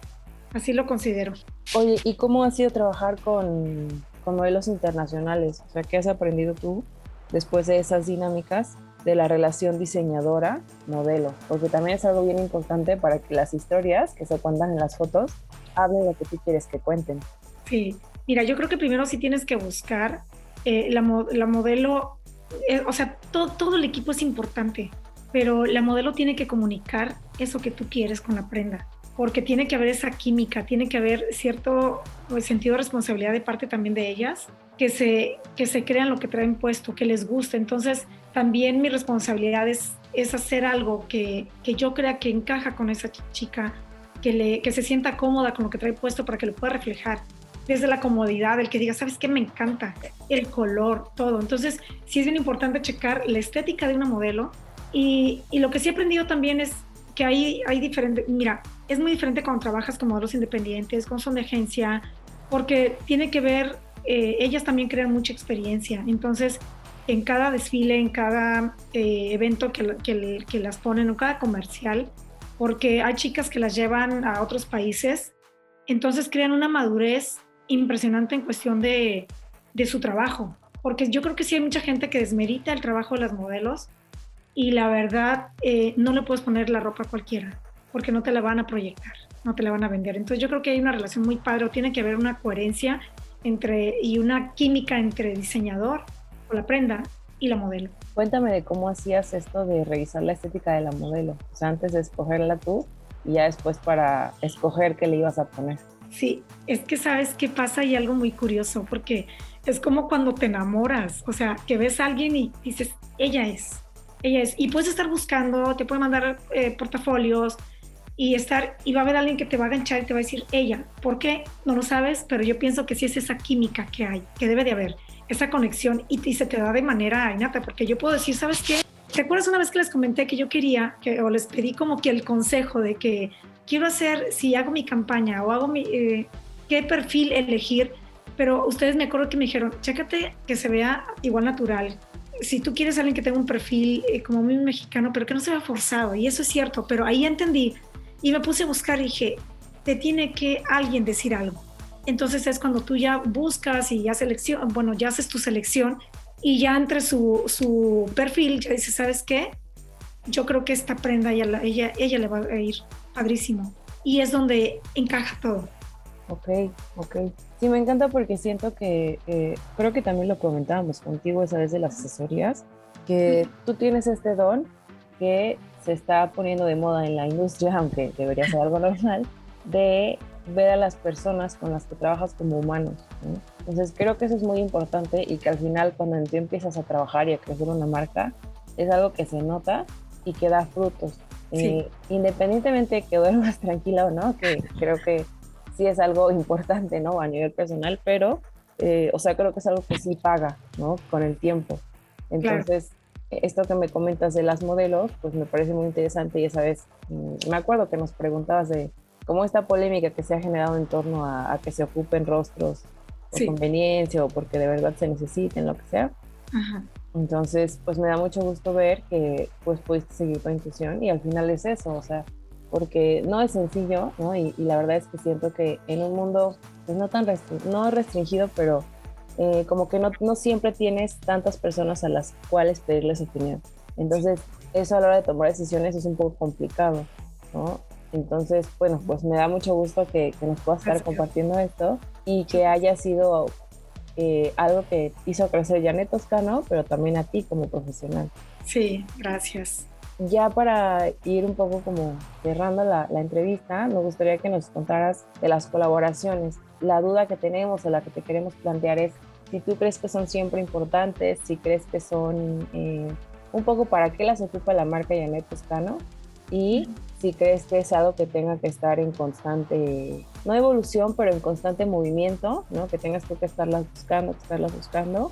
Speaker 6: Así lo considero.
Speaker 5: Oye, ¿y cómo ha sido trabajar con, con modelos internacionales? O sea, ¿qué has aprendido tú después de esas dinámicas de la relación diseñadora-modelo? Porque también es algo bien importante para que las historias que se cuentan en las fotos hablen lo que tú quieres que cuenten.
Speaker 6: Sí, mira, yo creo que primero sí tienes que buscar eh, la, mo- la modelo, eh, o sea, todo, todo el equipo es importante, pero la modelo tiene que comunicar eso que tú quieres con la prenda, porque tiene que haber esa química, tiene que haber cierto pues, sentido de responsabilidad de parte también de ellas, que se, que se crean lo que traen puesto, que les guste. Entonces, también mi responsabilidad es, es hacer algo que, que yo crea que encaja con esa ch- chica, que, le, que se sienta cómoda con lo que trae puesto para que lo pueda reflejar desde la comodidad, el que diga, ¿sabes qué? Me encanta, el color, todo. Entonces, sí es bien importante checar la estética de una modelo y, y lo que sí he aprendido también es que hay, hay diferente, mira, es muy diferente cuando trabajas con modelos independientes, con son de agencia, porque tiene que ver, eh, ellas también crean mucha experiencia. Entonces, en cada desfile, en cada eh, evento que, que, las ponen, o cada comercial, porque hay chicas que las llevan a otros países, entonces crean una madurez impresionante en cuestión de, de su trabajo, porque yo creo que sí hay mucha gente que desmerita el trabajo de las modelos y la verdad eh, no le puedes poner la ropa a cualquiera, porque no te la van a proyectar, no te la van a vender. Entonces yo creo que hay una relación muy padre, o tiene que haber una coherencia entre y una química entre diseñador o la prenda y la modelo.
Speaker 5: Cuéntame de cómo hacías esto de revisar la estética de la modelo. O sea, antes de escogerla tú y ya después para escoger qué le ibas a poner.
Speaker 6: Sí, es que sabes qué pasa y algo muy curioso, porque es como cuando te enamoras, o sea, que ves a alguien y dices, ella es, ella es, y puedes estar buscando, te puede mandar eh, portafolios y estar, y va a haber alguien que te va a ganchar y te va a decir, ella, ¿por qué? No lo sabes, pero yo pienso que sí es esa química que hay, que debe de haber, esa conexión y, y se te da de manera innata, porque yo puedo decir, ¿sabes qué? ¿Te acuerdas una vez que les comenté que yo quería, que, o les pedí como que el consejo de que quiero hacer, si hago mi campaña o hago mi, eh, qué perfil elegir, pero ustedes me acuerdo que me dijeron, chécate que se vea igual natural. Si tú quieres alguien que tenga un perfil eh, como muy mexicano, pero que no se vea forzado, y eso es cierto, pero ahí entendí y me puse a buscar y dije, te tiene que alguien decir algo. Entonces es cuando tú ya buscas y ya selección, bueno, ya haces tu selección y ya entre su, su perfil ya dices, ¿sabes qué? Yo creo que esta prenda ella, ella, ella le va a ir padrísimo. Y es donde encaja todo.
Speaker 5: Ok, ok. Sí, me encanta porque siento que, eh, creo que también lo comentábamos contigo esa vez de las asesorías, que tú tienes este don que se está poniendo de moda en la industria, aunque debería ser algo normal, de ver a las personas con las que trabajas como humanos. ¿no? Entonces creo que eso es muy importante y que al final cuando tú empiezas a trabajar y a crecer una marca, es algo que se nota y que da frutos.
Speaker 6: Sí.
Speaker 5: Eh, independientemente de que duermas tranquila o no, que creo que sí es algo importante, ¿no? A nivel personal, pero, eh, o sea, creo que es algo que sí paga, ¿no? Con el tiempo. Entonces, esto que me comentas de las modelos, pues me parece muy interesante y esa vez me acuerdo que nos preguntabas de cómo esta polémica que se ha generado en torno a, a que se ocupen rostros por
Speaker 6: Sí.
Speaker 5: conveniencia o porque de verdad se necesiten, lo que sea.
Speaker 6: Ajá.
Speaker 5: Entonces, pues me da mucho gusto ver que pues pudiste seguir tu intuición y al final es eso, o sea, porque no es sencillo, ¿no? Y, y la verdad es que siento que en un mundo, pues no tan restri- no restringido, pero eh, como que no, no siempre tienes tantas personas a las cuales pedirles opinión. Entonces, eso a la hora de tomar decisiones es un poco complicado, ¿no? Entonces, bueno, pues me da mucho gusto que, que nos puedas estar
Speaker 6: Gracias.
Speaker 5: compartiendo esto y que haya sido eh, algo que hizo crecer Janet Toscano, pero también a ti como profesional.
Speaker 6: Sí, gracias.
Speaker 5: Ya para ir un poco como cerrando la, la entrevista, me gustaría que nos contaras de las colaboraciones. La duda que tenemos o la que te queremos plantear es si tú crees que son siempre importantes, si crees que son eh, un poco para qué las ocupa la marca Janet Toscano y si crees que es algo que tenga que estar en constante, no evolución, pero en constante movimiento, ¿no? Que tengas tú que estarlas buscando, que estarlas buscando,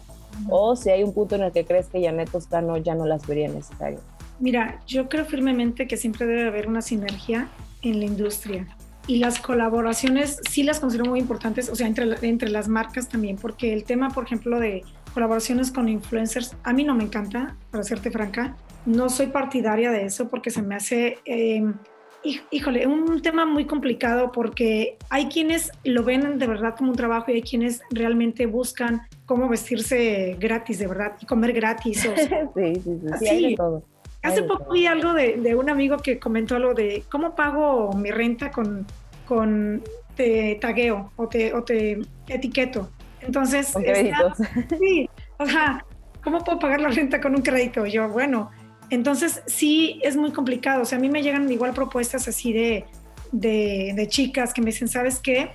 Speaker 5: o si hay un punto en el que crees que Janet Toscano ya no las vería necesario.
Speaker 6: Mira, yo creo firmemente que siempre debe haber una sinergia en la industria y las colaboraciones sí las considero muy importantes, o sea, entre, entre las marcas también, porque el tema, por ejemplo, de colaboraciones con influencers, a mí no me encanta, para serte franca, no soy partidaria de eso porque se me hace, eh, híjole, un tema muy complicado porque hay quienes lo ven de verdad como un trabajo y hay quienes realmente buscan cómo vestirse gratis, de verdad, y comer gratis.
Speaker 5: O sí, sí, sí, sí, hay de todo.
Speaker 6: Hace poco vi algo de, de, un amigo que comentó algo de cómo pago mi renta con, con te tagueo o te, o te etiqueto. Entonces,
Speaker 5: con
Speaker 6: sí, o sea, ¿cómo puedo pagar la renta con un crédito? Yo, bueno, entonces sí es muy complicado. O sea, a mí me llegan igual propuestas así de, de, de chicas que me dicen, ¿sabes qué?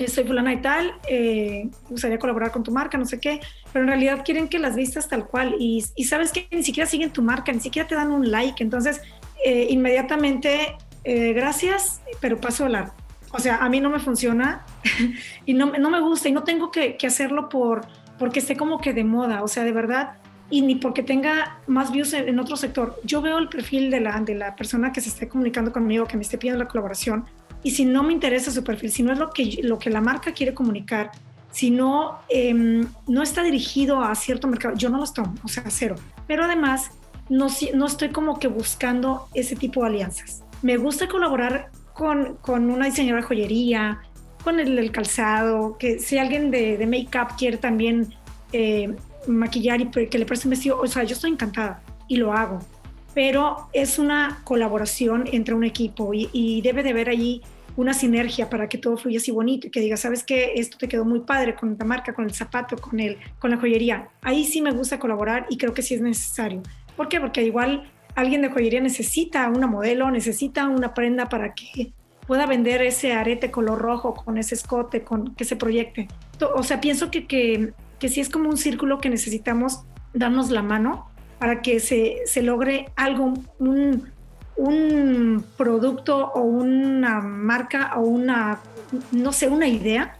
Speaker 6: Eh, soy fulana y tal, eh, gustaría colaborar con tu marca, no sé qué, pero en realidad quieren que las vistas tal cual y, y sabes que ni siquiera siguen tu marca, ni siquiera te dan un like, entonces eh, inmediatamente, eh, gracias, pero paso a la... O sea, a mí no me funciona y no, no, me gusta y no tengo que, que, hacerlo por, porque esté como que de moda, o sea, de verdad, y ni porque tenga más views en, en otro sector. Yo veo el perfil de la, de la persona que se esté comunicando conmigo, que me esté pidiendo la colaboración, y si no me interesa su perfil, si no es lo que, lo que la marca quiere comunicar, si no, eh, no está dirigido a cierto mercado, yo no los tomo, o sea, cero. Pero además, no, no estoy como que buscando ese tipo de alianzas. Me gusta colaborar con, con una diseñadora de joyería, con el, el, calzado, que si alguien de, de make-up quiere también eh, maquillar y que le preste un vestido, o sea, yo estoy encantada y lo hago pero es una colaboración entre un equipo y, debe de haber allí una sinergia para que todo fluya así bonito y que diga, sabes que esto te quedó muy padre con la marca, con el zapato, con, el, con la joyería. Ahí sí me gusta colaborar y creo que sí es necesario. ¿Por qué? Porque igual alguien de joyería necesita una modelo, necesita una prenda para que pueda vender ese arete color rojo con ese escote, con que se proyecte. O sea, pienso que, que, que sí es como un círculo que necesitamos darnos la mano para que se, se logre algo, un, un, producto o una marca o una, no sé, una idea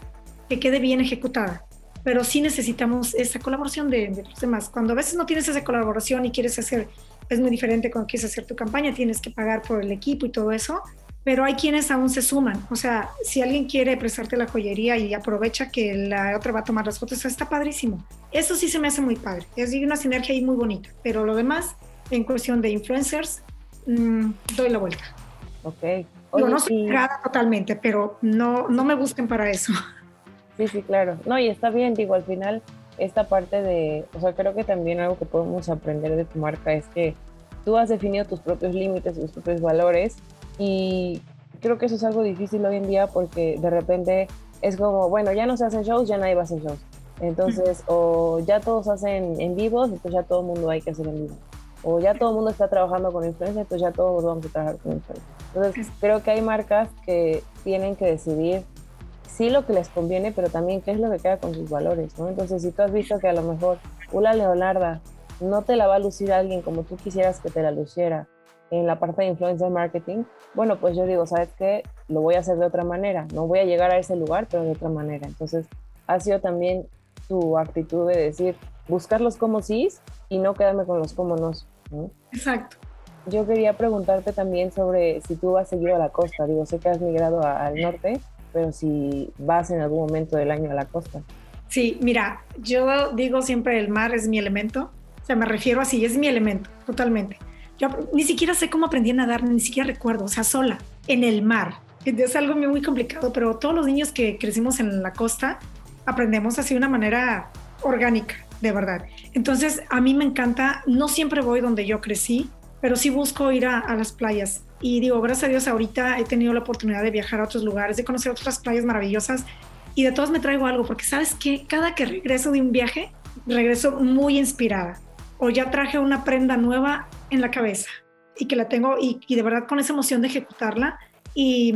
Speaker 6: que quede bien ejecutada. Pero sí necesitamos esa colaboración de, de, los demás. Cuando a veces no tienes esa colaboración y quieres hacer, es muy diferente cuando quieres hacer tu campaña, tienes que pagar por el equipo y todo eso, pero hay quienes aún se suman. O sea, si alguien quiere prestarte la joyería y aprovecha que la otra va a tomar las fotos, está padrísimo. Eso sí se me hace muy padre. Es una sinergia ahí muy bonita. Pero lo demás, en cuestión de influencers, mmm, doy la vuelta.
Speaker 5: Ok.
Speaker 6: Oye, Yo no soy y... totalmente, pero no, no me busquen para eso.
Speaker 5: Sí, sí, claro. No, y está bien, digo, al final, esta parte de, o sea, creo que también algo que podemos aprender de tu marca es que tú has definido tus propios límites, tus propios valores y creo que eso es algo difícil hoy en día porque de repente es como, bueno, ya no se hacen shows, ya nadie va a hacer shows. Entonces, o ya todos hacen en vivos, entonces ya todo el mundo hay que hacer en vivo. O ya todo el mundo está trabajando con influencia, entonces ya todos vamos a trabajar con influencia. Entonces, creo que hay marcas que tienen que decidir sí lo que les conviene, pero también qué es lo que queda con sus valores, ¿no? Entonces, si tú has visto que a lo mejor una Leonarda no te la va a lucir a alguien como tú quisieras que te la luciera, en la parte de influencer marketing, bueno, pues yo digo, ¿sabes qué? Lo voy a hacer de otra manera, no voy a llegar a ese lugar, pero de otra manera. Entonces, ha sido también tu actitud de decir, buscar los cómo sí y no quedarme con los cómo no. ¿no?
Speaker 6: Exacto.
Speaker 5: Yo quería preguntarte también sobre si tú vas seguido a la costa. Digo, sé que has migrado a, al norte, pero si vas en algún momento del año a la costa.
Speaker 6: Sí, mira, yo digo siempre el mar es mi elemento. O sea, me refiero así, es mi elemento, totalmente. Yo ni siquiera sé cómo aprendí a nadar, ni siquiera recuerdo, o sea, sola, en el mar. Es algo muy complicado, pero todos los niños que crecimos en la costa aprendemos así de una manera orgánica, de verdad. Entonces, a mí me encanta, no siempre voy donde yo crecí, pero sí busco ir a, a las playas. Y digo, gracias a Dios, ahorita he tenido la oportunidad de viajar a otros lugares, de conocer otras playas maravillosas y de todas me traigo algo, porque sabes que cada que regreso de un viaje, regreso muy inspirada o ya traje una prenda nueva en la cabeza y que la tengo y, y de verdad con esa emoción de ejecutarla y,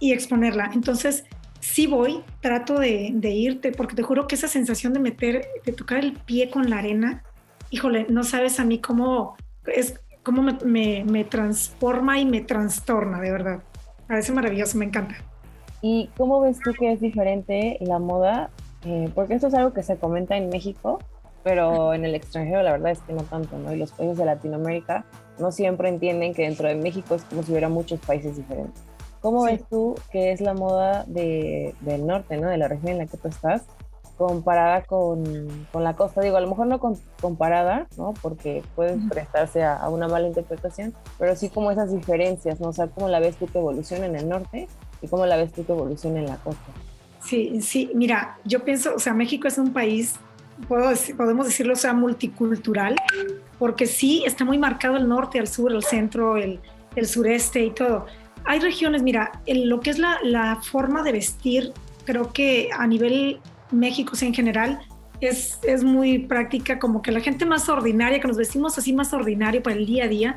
Speaker 6: y, exponerla. Entonces, sí voy, trato de, irte, porque te juro que esa sensación de meter, de tocar el pie con la arena, híjole, no sabes a mí cómo, es como me, me, me transforma y me trastorna, de verdad. Parece maravilloso, me encanta.
Speaker 5: ¿Y cómo ves tú que es diferente la moda? Eh, porque esto es algo que se comenta en México, pero en el extranjero la verdad es que no tanto, ¿no? Y los países de Latinoamérica no siempre entienden que dentro de México es como si hubiera muchos países diferentes. ¿Cómo
Speaker 6: Sí.
Speaker 5: ves tú que es la moda de, del norte, ¿no? De la región en la que tú estás, comparada con, con la costa? Digo, a lo mejor no con- comparada, ¿no? Porque puede prestarse a, a una mala interpretación, pero sí como esas diferencias, ¿no? O sea, ¿cómo la ves tú que evoluciona en el norte y cómo la ves tú que evoluciona en la costa?
Speaker 6: Sí, sí, mira, yo pienso, o sea, México es un país, puedo dec- podemos decirlo, sea, multicultural, porque sí está muy marcado el norte, el sur, el centro, el, el sureste y todo. Hay regiones, mira, lo que es la, la forma de vestir, creo que a nivel México o sea, en general es, es muy práctica, como que la gente más ordinaria, que nos vestimos así más ordinario para el día a día,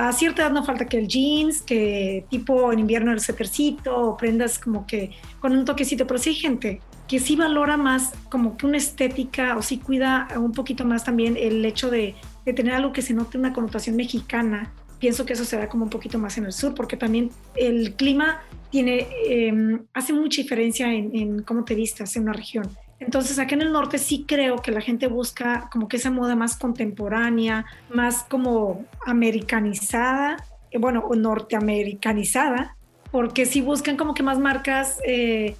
Speaker 6: a cierta edad no falta que el jeans, que tipo en invierno el suétercito, o prendas como que con un toquecito, pero sí hay gente que sí valora más como que una estética o sí cuida un poquito más también el hecho de, de tener algo que se note una connotación mexicana. Pienso que eso se da como un poquito más en el sur, porque también el clima tiene, eh, hace mucha diferencia en, en cómo te vistas en una región. Entonces, acá en el norte sí creo que la gente busca como que esa moda más contemporánea, más como americanizada, eh, bueno, o norteamericanizada, porque sí buscan como que más marcas eh,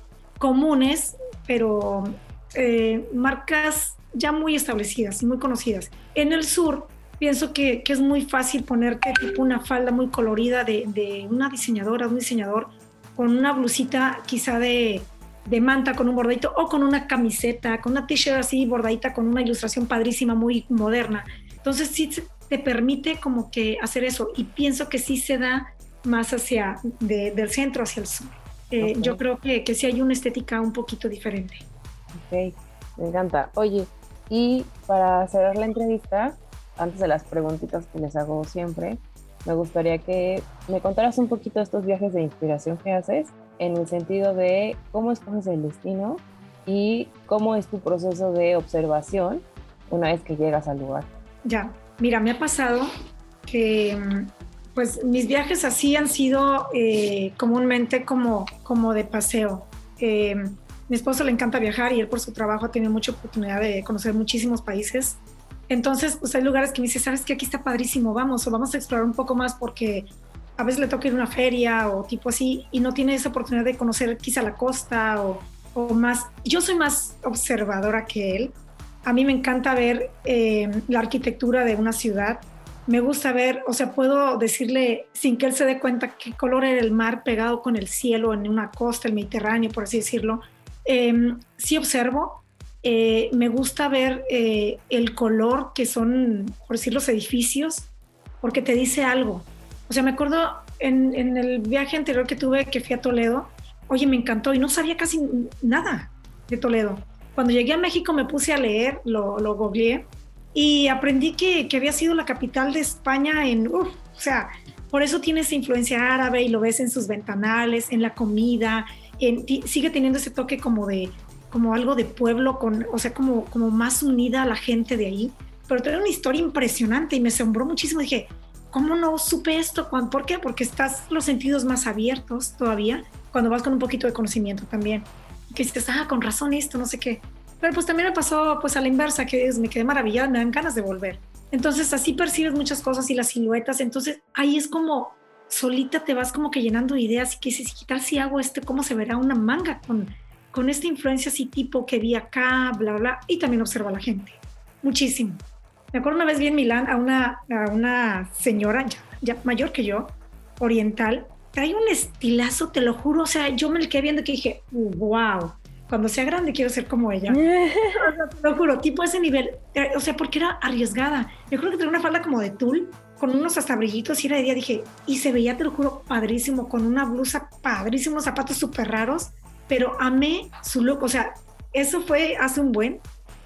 Speaker 6: comunes, pero eh, marcas ya muy establecidas y muy conocidas. En el sur, pienso que, que es muy fácil ponerte tipo una falda muy colorida de, de una diseñadora, un diseñador, con una blusita quizá de, de manta con un bordadito o con una camiseta, con una t-shirt así bordadita con una ilustración padrísima, muy moderna. Entonces sí te permite como que hacer eso y pienso que sí se da más hacia de- del centro hacia el sur. Eh,
Speaker 5: Ok.
Speaker 6: Yo creo que, que sí hay una estética un poquito diferente.
Speaker 5: Ok, me encanta. Oye, y para cerrar la entrevista, antes de las preguntitas que les hago siempre, me gustaría que me contaras un poquito estos viajes de inspiración que haces, en el sentido de cómo escoges el destino y cómo es tu proceso de observación una vez que llegas al lugar.
Speaker 6: Ya, mira, me ha pasado que mm, pues mis viajes así han sido eh, comúnmente como, como de paseo. Eh, mi esposo le encanta viajar y él por su trabajo ha tenido mucha oportunidad de conocer muchísimos países. Entonces, pues hay lugares que me dice, sabes que aquí está padrísimo, vamos, o vamos a explorar un poco más porque a veces le toca ir a una feria o tipo así y no tiene esa oportunidad de conocer quizá la costa o, o más. Yo soy más observadora que él. A mí me encanta ver eh, la arquitectura de una ciudad. Me gusta ver, o sea, puedo decirle sin que él se dé cuenta qué color era el mar pegado con el cielo en una costa, el Mediterráneo, por así decirlo. Eh, sí observo, eh, me gusta ver eh, el color que son, por decir, los edificios, porque te dice algo. O sea, me acuerdo en, el viaje anterior que tuve, que fui a Toledo, oye, me encantó y no sabía casi nada de Toledo. Cuando llegué a México me puse a leer, lo, lo googleé y aprendí que, que había sido la capital de España en, o sea, por eso tiene esa influencia árabe y lo ves en sus ventanales, en la comida, en, sigue teniendo ese toque como de, como algo de pueblo, con, o sea, como, como más unida a la gente de ahí. Pero tiene una historia impresionante y me asombró muchísimo. Dije, ¿cómo no supe esto? ¿Cuán- ¿Por qué? Porque estás los sentidos más abiertos todavía cuando vas con un poquito de conocimiento también. Que dices, ah, con razón esto, no sé qué. Pero pues también me pasó pues a la inversa, que es, me quedé maravillada, me dan ganas de volver. Entonces así percibes muchas cosas y las siluetas, entonces ahí es como solita te vas como que llenando ideas y que dices, ¿qué tal si hago este? ¿Cómo se verá una manga con, con esta influencia así tipo que vi acá, bla, bla? Y también observa a la gente, muchísimo. Me acuerdo una vez vi en Milán a una, a una señora ya, mayor que yo, oriental, trae un estilazo, te lo juro, o sea, yo me quedé viendo que dije, wow, cuando sea grande quiero ser como ella. Lo juro, tipo ese nivel, eh, o sea, porque era arriesgada. Yo creo que tenía una falda como de tul, con unos hasta brillitos y era de día, dije, y se veía, te lo juro, padrísimo, con una blusa padrísimo, unos zapatos súper raros, pero amé su look, o sea, eso fue hace un buen,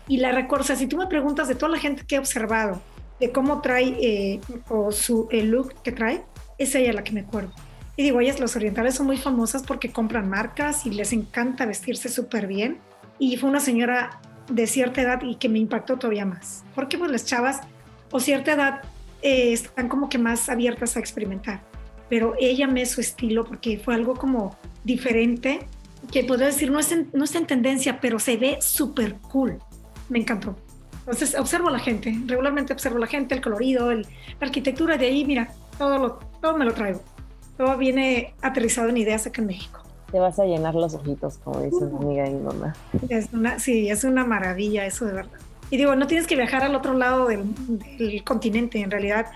Speaker 6: y la recuerdo, o sea, si tú me preguntas de toda la gente que he observado, de cómo trae, eh, o su, el look que trae, es ella la que me acuerdo. Y digo, ellas, los orientales son muy famosas porque compran marcas y les encanta vestirse súper bien. Y fue una señora de cierta edad y que me impactó todavía más. Porque pues las chavas o cierta edad eh, están como que más abiertas a experimentar. Pero ella me su estilo porque fue algo como diferente, que podría decir, no, es en, no está en tendencia, pero se ve súper cool. Me encantó. Entonces observo a la gente, regularmente observo a la gente, el colorido, el, la arquitectura, de ahí, mira, todo, lo, todo me lo traigo. Todo viene aterrizado en ideas acá en México.
Speaker 5: Te vas a llenar los ojitos, como dice mi amiga y mamá.
Speaker 6: Es una, sí, es una maravilla eso de verdad. Y digo, no tienes que viajar al otro lado del, del continente, en realidad.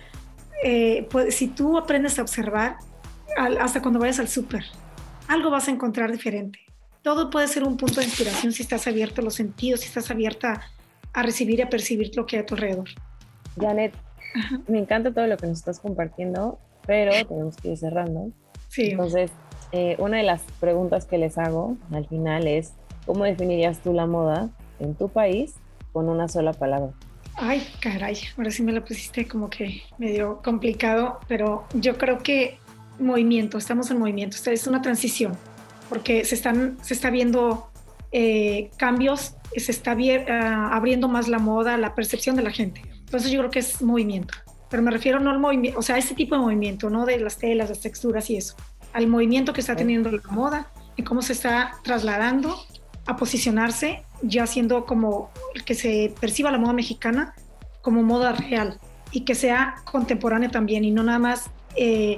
Speaker 6: Eh, pues, si tú aprendes a observar, al, hasta cuando vayas al súper, algo vas a encontrar diferente. Todo puede ser un punto de inspiración si estás abierto a los sentidos, si estás abierta a recibir y a percibir lo que hay a tu alrededor.
Speaker 5: Janet, me encanta todo lo que nos estás compartiendo, pero tenemos que ir cerrando.
Speaker 6: Sí.
Speaker 5: Entonces, eh, una de las preguntas que les hago al final es, ¿cómo definirías tú la moda en tu país con una sola palabra?
Speaker 6: Ay, caray, ahora sí me la pusiste como que medio complicado, pero yo creo que movimiento, estamos en movimiento, esta es una transición, porque se, están, se está viendo eh, cambios, se está ah, abriendo más la moda, la percepción de la gente. Entonces yo creo que es movimiento, pero me refiero no al movimiento, o sea, a ese tipo de movimiento, no de las telas, las texturas y eso, al movimiento que está teniendo la moda y cómo se está trasladando a posicionarse, ya siendo como que se perciba la moda mexicana como moda real y que sea contemporánea también y no nada más eh,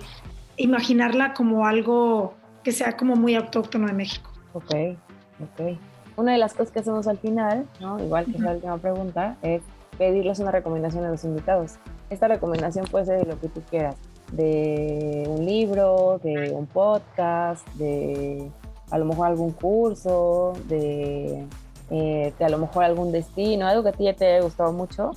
Speaker 6: imaginarla como algo que sea como muy autóctono de México.
Speaker 5: Ok, ok. Una de las cosas que hacemos al final, ¿no? igual que es la última pregunta, es pedirles una recomendación a los invitados. Esta recomendación puede ser de lo que tú quieras, de un libro, de un podcast, de a lo mejor algún curso, de, eh, a lo mejor algún destino, algo que a ti ya te haya gustado mucho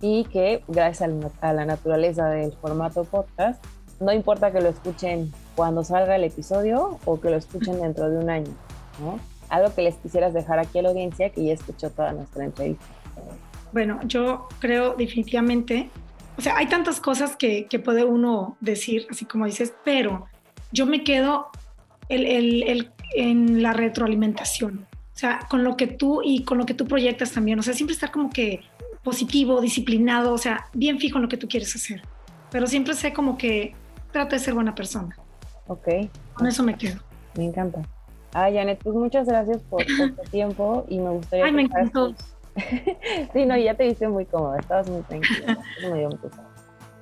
Speaker 5: y que gracias a la naturaleza del formato podcast, no importa que lo escuchen cuando salga el episodio o que lo escuchen dentro de un año. Algo que les quisieras dejar aquí a la audiencia que ya escuchó toda nuestra entrevista.
Speaker 6: Bueno, yo creo definitivamente, o sea, hay tantas cosas que, que puede uno decir, así como dices, pero yo me quedo el, el- el- en la retroalimentación, o sea, con lo que tú y con lo que tú proyectas también, o sea, siempre estar como que positivo, disciplinado, o sea, bien fijo en lo que tú quieres hacer, pero siempre sé como que trata de ser buena persona,
Speaker 5: Ok,
Speaker 6: con eso me quedo.
Speaker 5: me encanta. Ah, Janet, pues muchas gracias por, por tu tiempo y me gustaría...
Speaker 6: Ay, me encantó.
Speaker 5: Sí, no, ya te viste muy cómoda, estabas muy tranquila. Eso me dio mucho.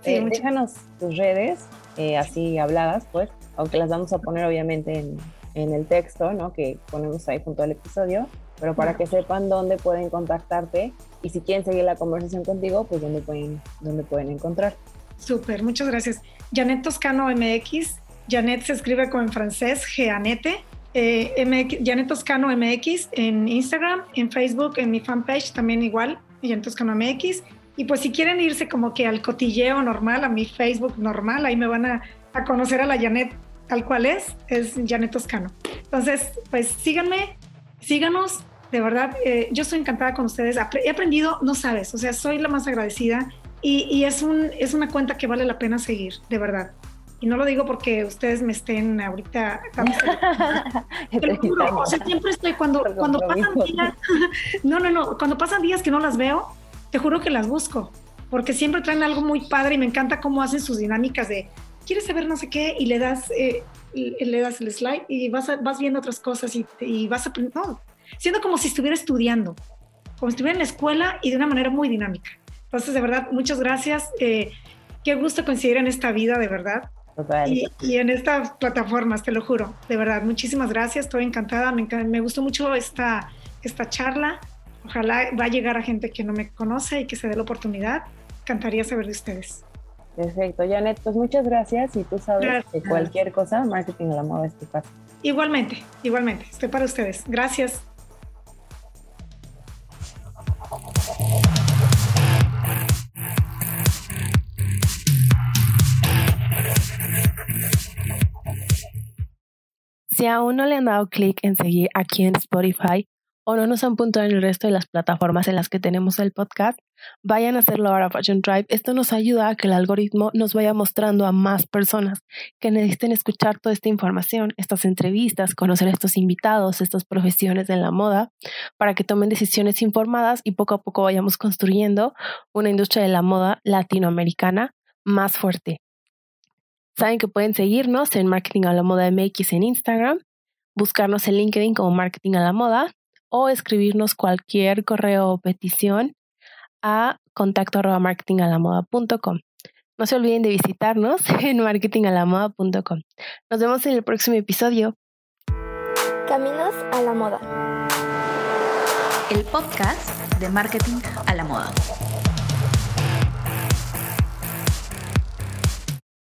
Speaker 6: Sí,
Speaker 5: Eh, déjanos tus redes, eh, así habladas, pues, aunque las vamos a poner obviamente en, en el texto, ¿no? Que ponemos ahí junto al episodio, pero para que sepan dónde pueden contactarte y si quieren seguir la conversación contigo, pues dónde pueden, dónde pueden encontrar.
Speaker 6: Súper, muchas gracias. Janet Toscano MX. Janet se escribe como en francés, Jeanette. Eh, Janet Toscano MX en Instagram, en Facebook, en mi fanpage también igual, Janet Toscano MX. Y pues si quieren irse como que al cotilleo normal, a mi Facebook normal, ahí me van a, a conocer a la Janet tal cual es, es Janet Toscano. Entonces, pues síganme, síganos, de verdad, eh, yo estoy encantada con ustedes. He aprendido, no sabes, o sea, soy la más agradecida y, y es, un, es una cuenta que vale la pena seguir, de verdad. Y no lo digo porque ustedes me estén ahorita... Te lo juro, o sea, siempre estoy cuando, cuando pasan días... No, no, no, cuando pasan días que no las veo, te juro que las busco, porque siempre traen algo muy padre y me encanta cómo hacen sus dinámicas de, ¿quieres saber no sé qué? Y le das, eh, y- le das el slide y vas, a- vas viendo otras cosas y, y vas aprendiendo, no, siendo como si estuviera estudiando, como si estuviera en la escuela y de una manera muy dinámica. Entonces, de verdad, muchas gracias. eh, qué gusto coincidir en esta vida, de verdad.
Speaker 5: Total.
Speaker 6: Y, y en estas plataformas, te lo juro, de verdad, muchísimas gracias, estoy encantada, me, me gustó mucho esta, esta charla, ojalá va a llegar a gente que no me conoce y que se dé la oportunidad, encantaría saber de ustedes.
Speaker 5: Perfecto, Janet, pues muchas gracias y tú sabes que
Speaker 6: Gracias.
Speaker 5: cualquier cosa, marketing la moda es tu casa.
Speaker 6: Igualmente, igualmente, estoy para ustedes, gracias.
Speaker 1: Si aún no le han dado clic en seguir aquí en Spotify o no nos han puntuado en el resto de las plataformas en las que tenemos el podcast, vayan a hacerlo ahora Fashion Tribe. Esto nos ayuda a que el algoritmo nos vaya mostrando a más personas que necesiten escuchar toda esta información, estas entrevistas, conocer a estos invitados, estas profesiones en la moda, para que tomen decisiones informadas y poco a poco vayamos construyendo una industria de la moda latinoamericana más fuerte. Saben que pueden seguirnos en Marketing a la Moda MX en Instagram, buscarnos en LinkedIn como Marketing a la Moda o escribirnos cualquier correo o petición a contacto arroba marketingalamoda.com. No se olviden de visitarnos en marketingalamoda.com. Nos vemos en el próximo episodio.
Speaker 2: Caminos a la moda.
Speaker 3: El podcast de marketing a la moda.